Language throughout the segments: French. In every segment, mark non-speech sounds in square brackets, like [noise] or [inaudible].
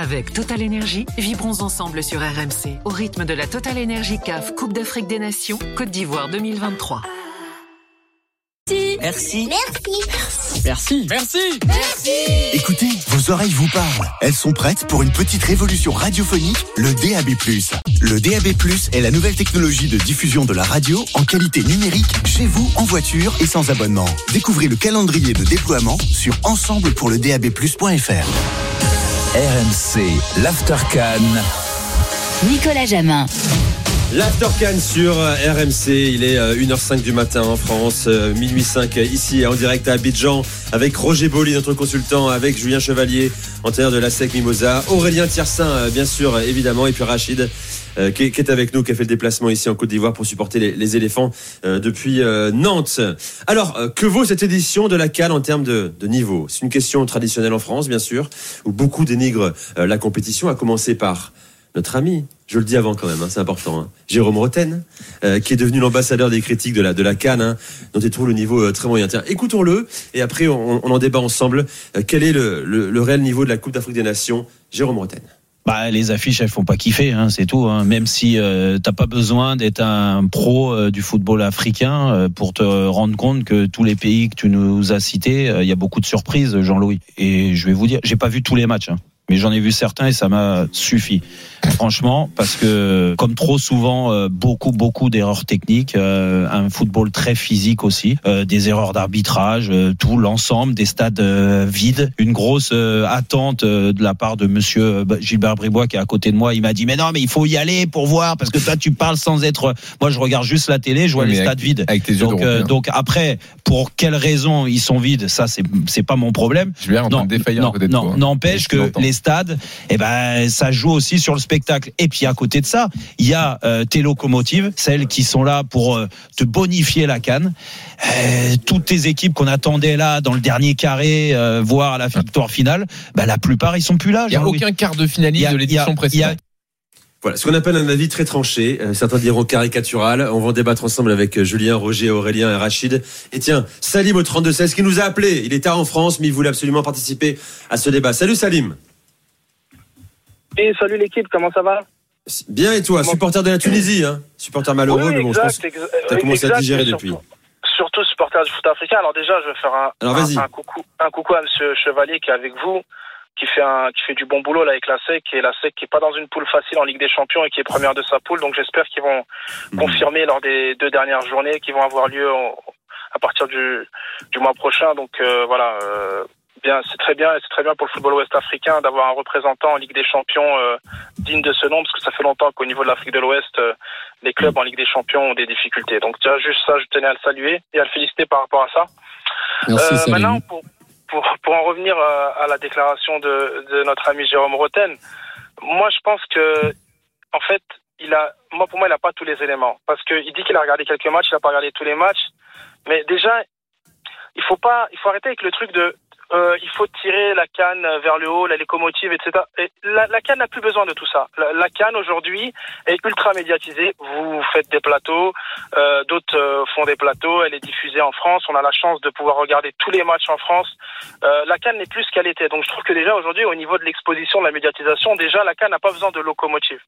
Avec Total Energy, vibrons ensemble sur RMC au rythme de la Total Energy CAF Coupe d'Afrique des Nations Côte d'Ivoire 2023. Merci. Merci. Merci. Merci. Merci. Écoutez, vos oreilles vous parlent. Elles sont prêtes pour une petite révolution radiophonique, le DAB+. Le DAB+, est la nouvelle technologie de diffusion de la radio en qualité numérique chez vous, en voiture et sans abonnement. Découvrez le calendrier de déploiement sur ensemblepourledabplus.fr. RMC, l'Aftercan. Nicolas Jamin. L'Aftercan sur euh, RMC, il est 1h05 euh, du matin en France, euh, minuit 5 ici en direct à Abidjan avec Roger Boli, notre consultant, avec Julien Chevalier, entraîneur de la SEC Mimosa, Aurélien Tiersin, bien sûr, évidemment, et puis Rachid qui, est avec nous, qui a fait le déplacement ici en Côte d'Ivoire pour supporter les, éléphants depuis Nantes. Alors, que vaut cette édition de la Cannes en termes de, de niveau? C'est une question traditionnelle en France, bien sûr, où beaucoup dénigrent la compétition, à commencer par notre ami, je le dis avant quand même, hein, c'est important, hein, Jérôme Roten, euh, qui est devenu l'ambassadeur des critiques de la, de la Cannes, hein, dont il trouve le niveau euh, très moyen. Écoutons-le, et après on, en débat ensemble. Euh, quel est le, réel niveau de la Coupe d'Afrique des Nations? Jérôme Roten bah, les affiches, elles font pas kiffer, c'est tout. Même si t'as pas besoin d'être un pro du football africain pour te rendre compte que tous les pays que tu nous as cités, il y a beaucoup de surprises, Jean-Louis. Et je vais vous dire, j'ai pas vu tous les matchs mais j'en ai vu certains et ça m'a suffi. Franchement, parce que comme trop souvent, euh, beaucoup beaucoup d'erreurs techniques, euh, un football très physique aussi, euh, des erreurs d'arbitrage, tout l'ensemble des stades vides, une grosse attente de la part de Monsieur Gilbert Bribois qui est à côté de moi. Il m'a dit mais non mais il faut y aller pour voir parce que toi tu parles sans être. Moi je regarde juste la télé, je vois les stades vides. Avec tes donc donc après pour quelles raisons ils sont vides, ça c'est c'est pas mon problème. Je viens en non, non, non, n'empêche que les stades, eh ben ça joue aussi sur le spectacle. Et puis à côté de ça, il y a euh, tes locomotives, celles qui sont là pour euh, te bonifier la canne. Euh, toutes tes équipes qu'on attendait là dans le dernier carré, voire à la victoire finale, bah, la plupart ils sont plus là. Il n'y a aucun quart de finaliste de l'édition précédente. Voilà, ce qu'on appelle un avis très tranché, certains diront caricatural. On va en débattre ensemble avec Julien, Roger, Aurélien et Rachid. Et tiens, Salim au 32-16 qui nous a appelé. Il est tard en France, mais il voulait absolument participer à ce débat. Salut Salim salut l'équipe, comment ça va Bien et toi, supporter de la Tunisie, hein supporter malheureux, mais bon, je pense que tu as commencé à digérer depuis. Surtout supporter du foot africain. Alors déjà, je vais faire un, un, coucou, un coucou à Monsieur Chevalier qui est avec vous, qui fait un, qui fait du bon boulot là avec la SEC, et la SEC qui est pas dans une poule facile en Ligue des Champions et qui est première de sa poule. Donc j'espère qu'ils vont mhm. confirmer lors des deux dernières journées qui vont avoir lieu à partir du, du mois prochain. Donc euh, voilà, euh, bien, c'est très bien, c'est très bien pour le football ouest africain d'avoir un représentant en Ligue des Champions euh, digne de ce nom, parce que ça fait longtemps qu'au niveau de l'Afrique de l'Ouest, euh, les clubs en Ligue des Champions ont des difficultés. Donc déjà juste ça, je tenais à le saluer et à le féliciter par rapport à ça. Merci, euh, maintenant, pour, pour, pour, en revenir à, la déclaration de, de notre ami Jérôme Roten, moi je pense que en fait, il a, moi pour moi, il n'a pas tous les éléments, parce qu'il dit qu'il a regardé quelques matchs, il n'a pas regardé tous les matchs, mais déjà, il faut pas, il faut arrêter avec le truc de euh, il faut tirer la canne vers le haut, la locomotive, etc. Et la, la canne n'a plus besoin de tout ça. La, canne aujourd'hui est ultra médiatisée. Vous faites des plateaux, euh, d'autres euh, font des plateaux. Elle est diffusée en France. On a la chance de pouvoir regarder tous les matchs en France. Euh, la canne n'est plus ce qu'elle était. Donc je trouve que déjà aujourd'hui, au niveau de l'exposition, de la médiatisation, déjà la canne n'a pas besoin de locomotive.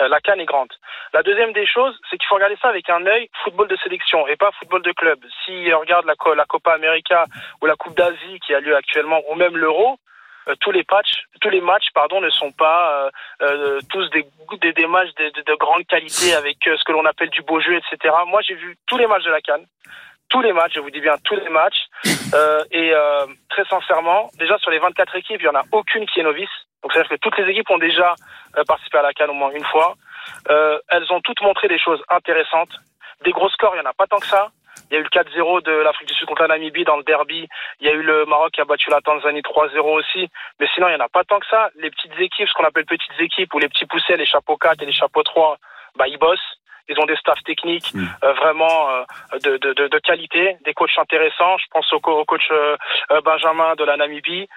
Euh, la canne est grande. La deuxième des choses, c'est qu'il faut regarder ça avec un œil football de sélection et pas football de club. Si on regarde la, la Copa América ou la Coupe d'Asie qui a lieu actuellement, ou même l'Euro, euh, tous les matchs, tous les matchs, pardon, ne sont pas euh, euh tous des, des, matchs de, de, de, grande qualité avec ce que l'on appelle du beau jeu, etc. Moi, j'ai vu tous les matchs de la Cannes, tous les matchs, je vous dis bien tous les matchs, et très sincèrement, déjà sur les 24 équipes, il y en a aucune qui est novice. Donc c'est-à-dire que toutes les équipes ont déjà participé à la Cannes au moins une fois. elles ont toutes montré des choses intéressantes. Des gros scores, il y en a pas tant que ça. Il y a eu le 4-0 de l'Afrique du Sud contre la Namibie dans le derby. Il y a eu le Maroc qui a battu la Tanzanie 3-0 aussi. Mais sinon, il n'y en a pas tant que ça. Les petites équipes, ce qu'on appelle petites équipes, ou les petits poussets, les chapeaux 4 et les chapeaux 3, bah, ils bossent. Ils ont des staffs techniques mm. euh, vraiment euh, de, de, de, de, qualité, des coachs intéressants. Je pense au, coach euh, Benjamin de la Namibie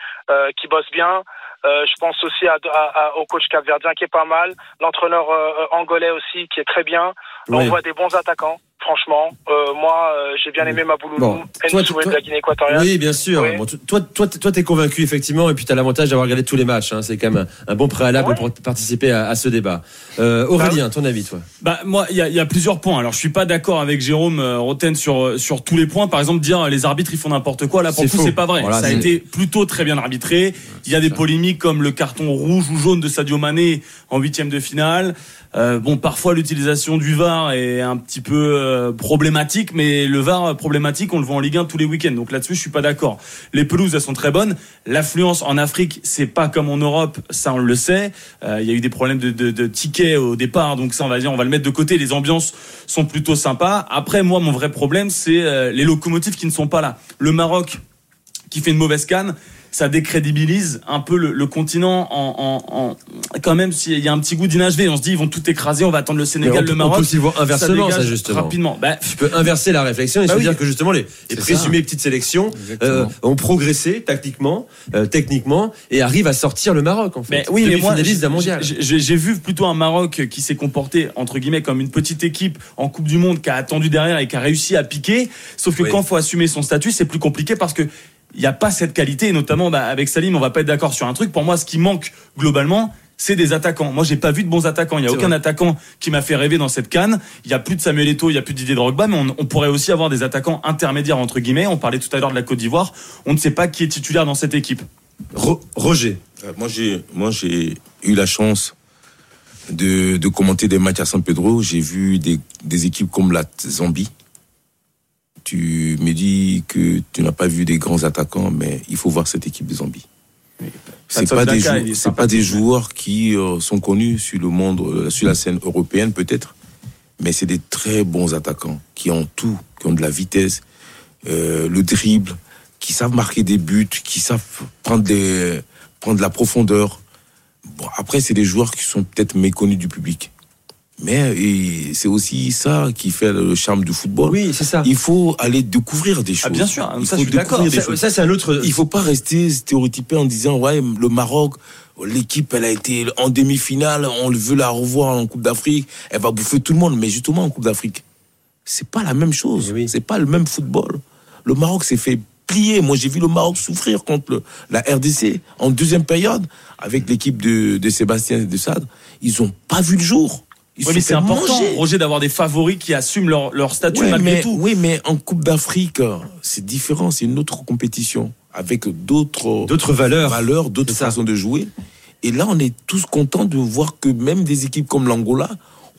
qui bosse bien. je pense aussi à, à, au coach capverdien qui est pas mal, l'entraîneur angolais aussi qui est très bien. On voit des bons attaquants Franchement, euh, moi, euh, j'ai bien aimé Mabouloulou, Bon, toi, toi- de la Guinée équatoriale. Oui, bien sûr. Oui. Bon, tu- toi, toi, toi, t'es convaincu effectivement, et puis t'as l'avantage d'avoir regardé tous les matchs. hein. C'est quand même un, un bon préalable Ouais. pour participer à, à ce débat. Euh, Aurélien, ton avis, toi? Bah moi, il y a, il y a plusieurs points. Alors je suis pas d'accord avec Jérôme euh, Roten sur sur tous les points. Par exemple, dire les arbitres ils font n'importe quoi. Là pour C'est le coup, c'est pas vrai. Voilà, ça a été plutôt très bien arbitré. Il y a des polémiques comme le carton rouge ou jaune de Sadio Mané en huitième de finale. Euh, bon, parfois l'utilisation du VAR est un petit peu euh, problématique, mais le VAR problématique, on le voit en Ligue 1 tous les week-ends. Donc là-dessus, je suis pas d'accord. Les pelouses, elles sont très bonnes. L'affluence en Afrique, c'est pas comme en Europe, ça on le sait. Euh, Il y a eu des problèmes de, tickets au départ, donc ça on va dire, on va le mettre de côté. Les ambiances sont plutôt sympas. Après, moi, mon vrai problème, c'est euh, les locomotives qui ne sont pas là. Le Maroc, qui fait une mauvaise canne, ça décrédibilise un peu le, continent en, en, en- quand même s'il y a un petit goût d'inachevé. On se dit ils vont tout écraser, on va attendre le Sénégal, on, le peut- on Maroc. peut aussi le voir inversement, ça, justement. rapidement. Bah, Tu peux inverser la réflexion et Bah se oui. dire que justement les, les présumées petites sélections euh, ont progressé tactiquement, euh, techniquement et arrivent à sortir le Maroc en fait. Mais oui, mais moi, j'ai vu plutôt un Maroc qui s'est comporté entre guillemets comme une petite équipe en Coupe du Monde qui a attendu derrière et qui a réussi à piquer. Sauf que Oui. quand faut assumer son statut, c'est plus compliqué parce que il n'y a pas cette qualité. Et notamment bah, avec Salim, on va pas être d'accord sur un truc. Pour moi, ce qui manque globalement. C'est des attaquants. Moi, j'ai pas vu de bons attaquants. Il y a aucun vrai. attaquant qui m'a fait rêver dans cette canne. Il y a plus de Samuel Eto'o, il y a plus de Didier Drogba, mais on, on pourrait aussi avoir des attaquants intermédiaires entre guillemets. On parlait tout à l'heure de la Côte d'Ivoire. On ne sait pas qui est titulaire dans cette équipe. Ro- Roger. Euh, Moi, j'ai, moi, j'ai eu la chance de, de commenter des matchs à San Pedro. J'ai vu des, des équipes comme la Zambie. Tu me dis que tu n'as pas vu des grands attaquants, mais il faut voir cette équipe de Zambie. C'est pas des jou- c'est pas des joueurs qui euh, sont connus sur le monde, euh, sur la scène européenne peut-être, mais c'est des très bons attaquants qui ont tout, qui ont de la vitesse, euh, le dribble, qui savent marquer des buts, qui savent prendre des, prendre de la profondeur. Bon, après, c'est des joueurs qui sont peut-être méconnus du public. Mais et c'est aussi ça qui fait le charme du football. Oui, c'est ça. Il faut aller découvrir des choses. Ah, bien sûr, Il ça, faut je suis d'accord. découvrir des Ça, choses. ça, c'est un autre. Il faut pas rester stéréotypé en disant ouais le Maroc l'équipe elle a été en demi-finale on veut la revoir en Coupe d'Afrique elle va bouffer tout le monde mais justement en Coupe d'Afrique c'est pas la même chose Eh oui. c'est pas le même football le Maroc s'est fait plier moi j'ai vu le Maroc souffrir contre le- la RDC en deuxième période avec l'équipe de, de Sébastien de Sade ils ont pas vu le jour ils se mais c'est important, manger. Roger, d'avoir des favoris qui assument leur, leur statut Ouais, malgré mais, tout. Oui, mais en Coupe d'Afrique, c'est différent, c'est une autre compétition avec d'autres D'autres valeurs. valeurs, d'autres C'est ça. façons de jouer. Et là, on est tous contents de voir que même des équipes comme l'Angola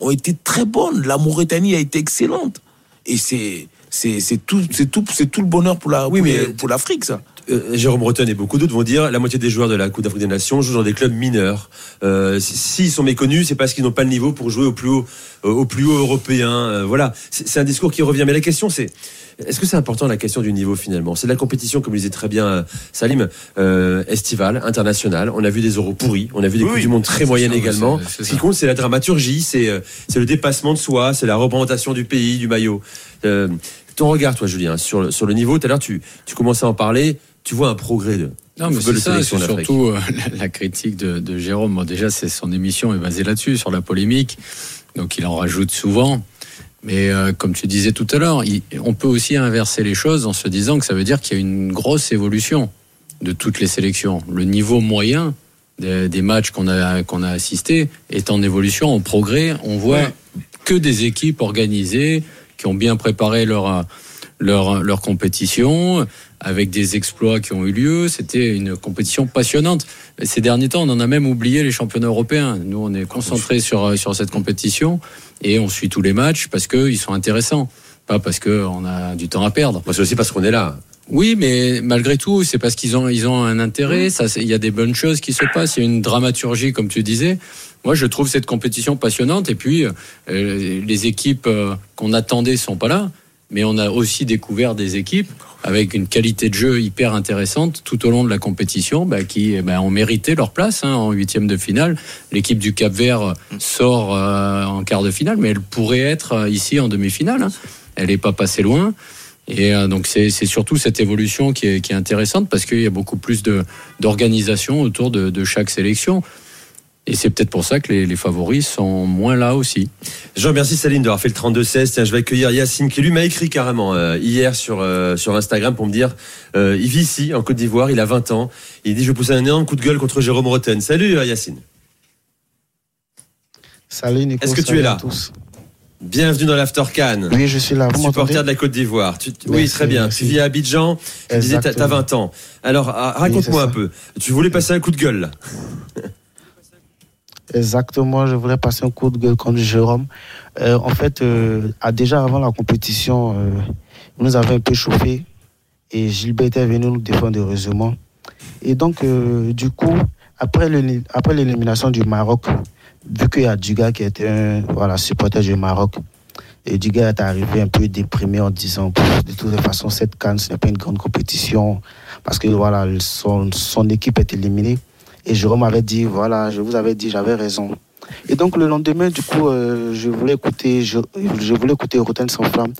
ont été très bonnes. La Mauritanie a été excellente. Et c'est c'est c'est tout c'est tout c'est tout le bonheur pour la Oui, pour mais- les- pour l'Afrique ça. Euh, Jérôme Breton et beaucoup d'autres vont dire la moitié des joueurs de la Coupe d'Afrique des Nations jouent dans des clubs mineurs. Euh, si- S'ils sont méconnus, c'est parce qu'ils n'ont pas le niveau pour jouer au plus haut, euh, au plus haut européen. Euh, voilà, c'est un discours qui revient. Mais la question, c'est est-ce que c'est important la question du niveau finalement? C'est de la compétition, comme le disait très bien euh, Salim, euh, estivale, internationale. On a vu des euros pourris, on a vu des Oui, coupes du monde très moyennes également. c'est- c'est Ce qui compte, c'est la dramaturgie, c'est c'est le dépassement de soi, c'est la représentation du pays, du maillot. Euh, ton regard, toi, Julien, sur le, sur le niveau. Tout à l'heure, tu, tu commençais à en parler. Tu vois un progrès de Non, mais c'est ça, c'est surtout euh, la, la critique de, de Jérôme. Bon, déjà, c'est son émission est basée là-dessus, sur la polémique. Donc, il en rajoute souvent. Mais euh, comme tu disais tout à l'heure, on peut aussi inverser les choses en se disant que ça veut dire qu'il y a une grosse évolution de toutes les sélections. Le niveau moyen des, des matchs qu'on a, qu'on a assistés est en évolution, en progrès. On voit que des équipes organisées qui ont bien préparé leur, leur, leur compétition avec des exploits qui ont eu lieu. C'était une compétition passionnante. Ces derniers temps, on en a même oublié les championnats européens. Nous, on est concentrés sur, sur cette compétition et on suit tous les matchs parce qu'ils sont intéressants, pas parce qu'on a du temps à perdre. C'est aussi parce qu'on est là. Oui, mais malgré tout, c'est parce qu'ils ont, ils ont un intérêt. Ça, il y a des bonnes choses qui se passent. Il y a une dramaturgie, comme tu disais. Moi, je trouve cette compétition passionnante. Et puis, euh, les équipes euh, qu'on attendait sont pas là. Mais on a aussi découvert des équipes avec une qualité de jeu hyper intéressante tout au long de la compétition, bah, qui ben, ont mérité leur place hein, en huitième de finale. L'équipe du Cap Vert sort euh, en quart de finale, mais elle pourrait être euh, ici en demi-finale. hein. Elle n'est pas passée loin. Et euh, donc c'est surtout cette évolution qui est, qui est intéressante parce qu'il y a beaucoup plus d'organisation autour de, de chaque sélection. Et c'est peut-être pour ça que les, les, favoris sont moins là aussi. Je remercie Saline d'avoir fait le 32-16. Tiens, je vais accueillir Yacine qui lui m'a écrit carrément euh, hier sur, euh, sur Instagram pour me dire euh, il vit ici, en Côte d'Ivoire, il a 20 ans. Il dit Je vais pousser un énorme coup de gueule contre Jérôme Roten. Salut Yacine. Salut Nico. Est-ce que tu es là Bienvenue dans l'After Cannes. Oui, je suis là. Vous supporter de la Côte d'Ivoire. Oui, très bien. Tu vis à Abidjan. Tu disais, t'as 20 ans. Alors, ah, raconte-moi un peu. Tu voulais passer un coup de gueule là? [laughs] Exactement, je voulais passer un coup de gueule contre Jérôme. Euh, en fait, euh, déjà avant la compétition, euh, nous avait un peu chauffé et Gilbert était venu nous défendre heureusement. Et donc, du coup, après l'élimination du Maroc, vu qu'il y a Duga qui était un voilà, supporter du Maroc, et Duga est arrivé un peu déprimé en disant de toute façon, cette canne, ce n'est pas une grande compétition parce que voilà, son, son équipe est éliminée. Et Jérôme avait dit, voilà, je vous avais dit, j'avais raison. Et donc le lendemain, du coup, euh, je voulais écouter, je, je voulais écouter Rotten sans flamme.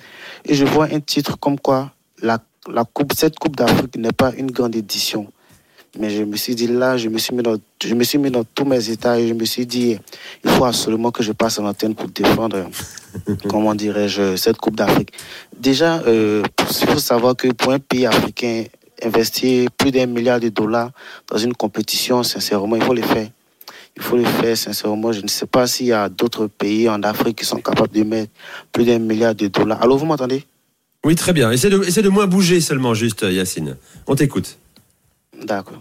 Et je vois un titre comme quoi la, la coupe, cette Coupe d'Afrique n'est pas une grande édition. Mais je me suis dit là, je me suis mis dans, je me suis mis dans tous mes états et je me suis dit, il faut absolument que je passe en antenne pour défendre, [laughs] comment dirais-je, cette Coupe d'Afrique. Déjà, euh, il faut savoir que pour un pays africain, investir plus d'un milliard de dollars dans une compétition, sincèrement, il faut le faire. Il faut le faire, sincèrement. Je ne sais pas s'il y a d'autres pays en Afrique qui sont capables de mettre plus d'un milliard de dollars. Allô, vous m'entendez? Oui, très bien. Essaie de, essaie de moins bouger seulement, juste, Yacine. On t'écoute. D'accord.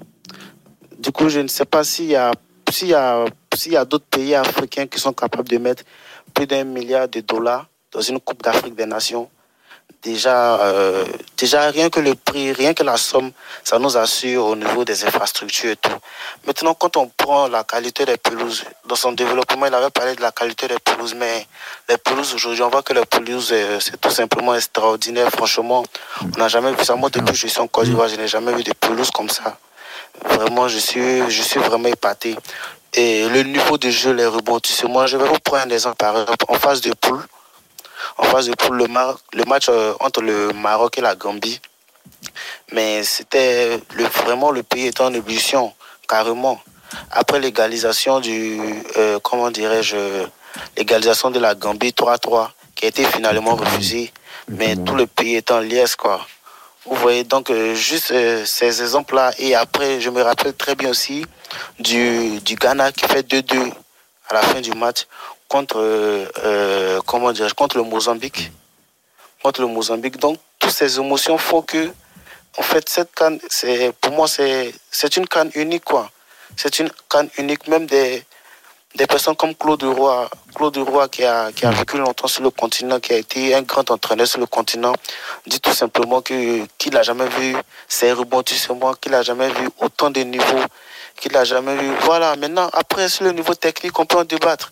Du coup, je ne sais pas s'il y a, s'il y a, s'il y a d'autres pays africains qui sont capables de mettre plus d'un milliard de dollars dans une Coupe d'Afrique des Nations. Déjà, euh, déjà, rien que le prix, rien que la somme, ça nous assure au niveau des infrastructures et tout. Maintenant, quand on prend la qualité des pelouses, dans son développement, il avait parlé de la qualité des pelouses, mais les pelouses aujourd'hui, on voit que les pelouses, euh, c'est tout simplement extraordinaire. Franchement, on n'a jamais vu ça. Moi, depuis que je suis en Côte d'Ivoire, je n'ai jamais vu de pelouses comme ça. Vraiment, je suis, je suis vraiment épaté. Et le niveau de jeu, les rebondissements, je vais vous prendre un exemple. Par exemple, en phase de poule, en phase de poule, le, le match euh, entre le Maroc et la Gambie, mais c'était le, vraiment le pays était en ébullition, carrément. Après l'égalisation du, euh, comment dirais-je, l'égalisation de la Gambie 3-3, qui a été finalement refusée, mais tout le pays est en liesse, quoi. Vous voyez, donc euh, juste euh, ces exemples-là. Et après, je me rappelle très bien aussi du, du Ghana qui fait 2-2 à la fin du match contre, euh, comment dire, contre le Mozambique. Contre le Mozambique. Donc, toutes ces émotions font que, en fait, cette canne, c'est, pour moi, c'est, c'est une canne unique, quoi. C'est une canne unique, même des, des personnes comme Claude Roy, Claude Roy qui a, qui a vécu longtemps sur le continent, qui a été un grand entraîneur sur le continent, dit tout simplement que qu'il n'a jamais vu ces rebondissements, qu'il n'a jamais vu autant de niveaux, qu'il n'a jamais vu. Voilà, maintenant, après, sur le niveau technique, on peut en débattre.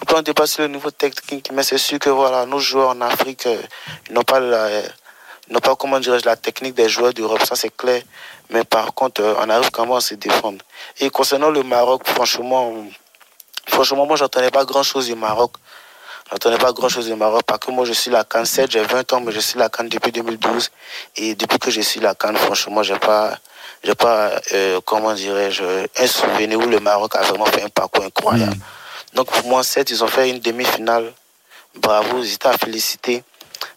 On peut en sur le niveau technique, mais c'est sûr que voilà, nos joueurs en Afrique, euh, n'ont pas la, n'ont pas, comment dirais-je, la technique des joueurs d'Europe, ça c'est clair. Mais par contre, euh, on arrive quand même à se défendre. Et concernant le Maroc, franchement, Franchement, moi, j'entendais pas grand-chose du Maroc. J'entendais pas grand-chose du Maroc parce que moi, je suis la Cannes 7, j'ai 20 ans, mais je suis la Cannes depuis 2012. Et depuis que je suis la Cannes, franchement, j'ai pas, j'ai pas, euh, comment dirais-je, un souvenir où le Maroc a vraiment fait un parcours incroyable. Donc, pour moi, 7, ils ont fait une demi-finale. Bravo, ils étaient à féliciter.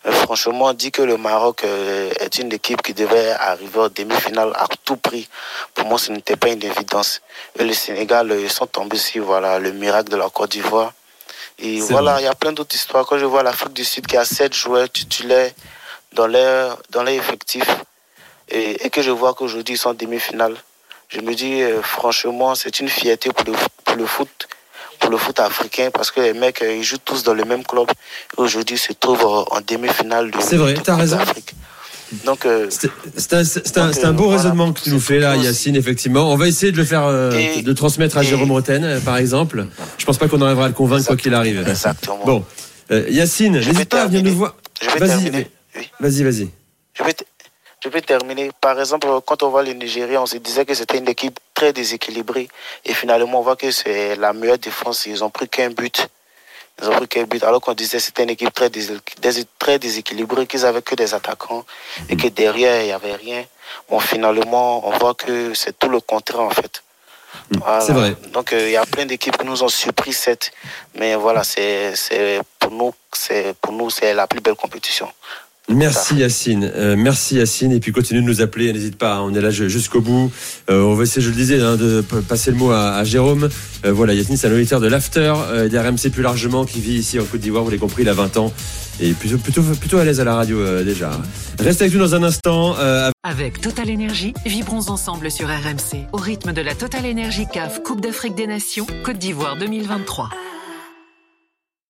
Mais franchement, on dit que le Maroc euh, est une équipe qui devait arriver en demi-finale à tout prix. Pour moi, ce n'était pas une évidence. Et le Sénégal, ils sont tombés sur voilà, le miracle de la Côte d'Ivoire. Et voilà, il y a plein d'autres histoires. Quand je vois l'Afrique du Sud qui a sept joueurs titulaires dans leur, dans leur effectif et, que je vois qu'aujourd'hui ils sont en demi-finale, je me dis euh, franchement, c'est une fierté pour le, pour le foot pour le foot africain parce que les mecs, euh, ils jouent tous dans le même club. Aujourd'hui, ils se trouvent en demi-finale de C'est vrai, t'as raison. Donc, euh, c'est un, un, un, beau raisonnement que tu nous fais là, Yacine, effectivement. On va essayer de le faire, euh, de transmettre à Jérôme Roten, par exemple. Je pense pas qu'on arrivera à le convaincre quoi qu'il arrive. Exactement. Bon, Yacine, n'hésite pas à venir nous voir. Vas-y, vas-y, vas-y. Je vais terminer. Par exemple, quand on voit le Nigeria, on se disait que c'était une équipe très déséquilibrée. Et finalement, on voit que c'est la meilleure défense. Ils ont pris qu'un but. Ils ont pris qu'un but. Alors qu'on disait que c'était une équipe très, très déséquilibrée, qu'ils avaient que des attaquants et que derrière, il n'y avait rien. Bon, finalement, on voit que c'est tout le contraire, en fait. Voilà. C'est vrai. Donc euh, il y a plein d'équipes qui nous ont surpris cette, mais voilà, c'est c'est pour nous c'est pour nous c'est la plus belle compétition. Merci Yacine, Euh, merci Yacine et puis continue de nous appeler, n'hésite pas, hein, on est là ju- jusqu'au bout. Euh, on va essayer, je le disais, hein, de passer le mot à, à Jérôme. Euh, voilà, Yacine c'est un auditeur de l'After, euh, d'RMC plus largement, qui vit ici en Côte d'Ivoire, vous l'avez compris, il a 20 ans et plutôt, plutôt, plutôt à l'aise à la radio euh, déjà. Reste avec nous dans un instant. euh, Avec Total Énergie, vibrons ensemble sur RMC au rythme de la Total Énergie CAF Coupe d'Afrique des Nations Côte d'Ivoire 2023.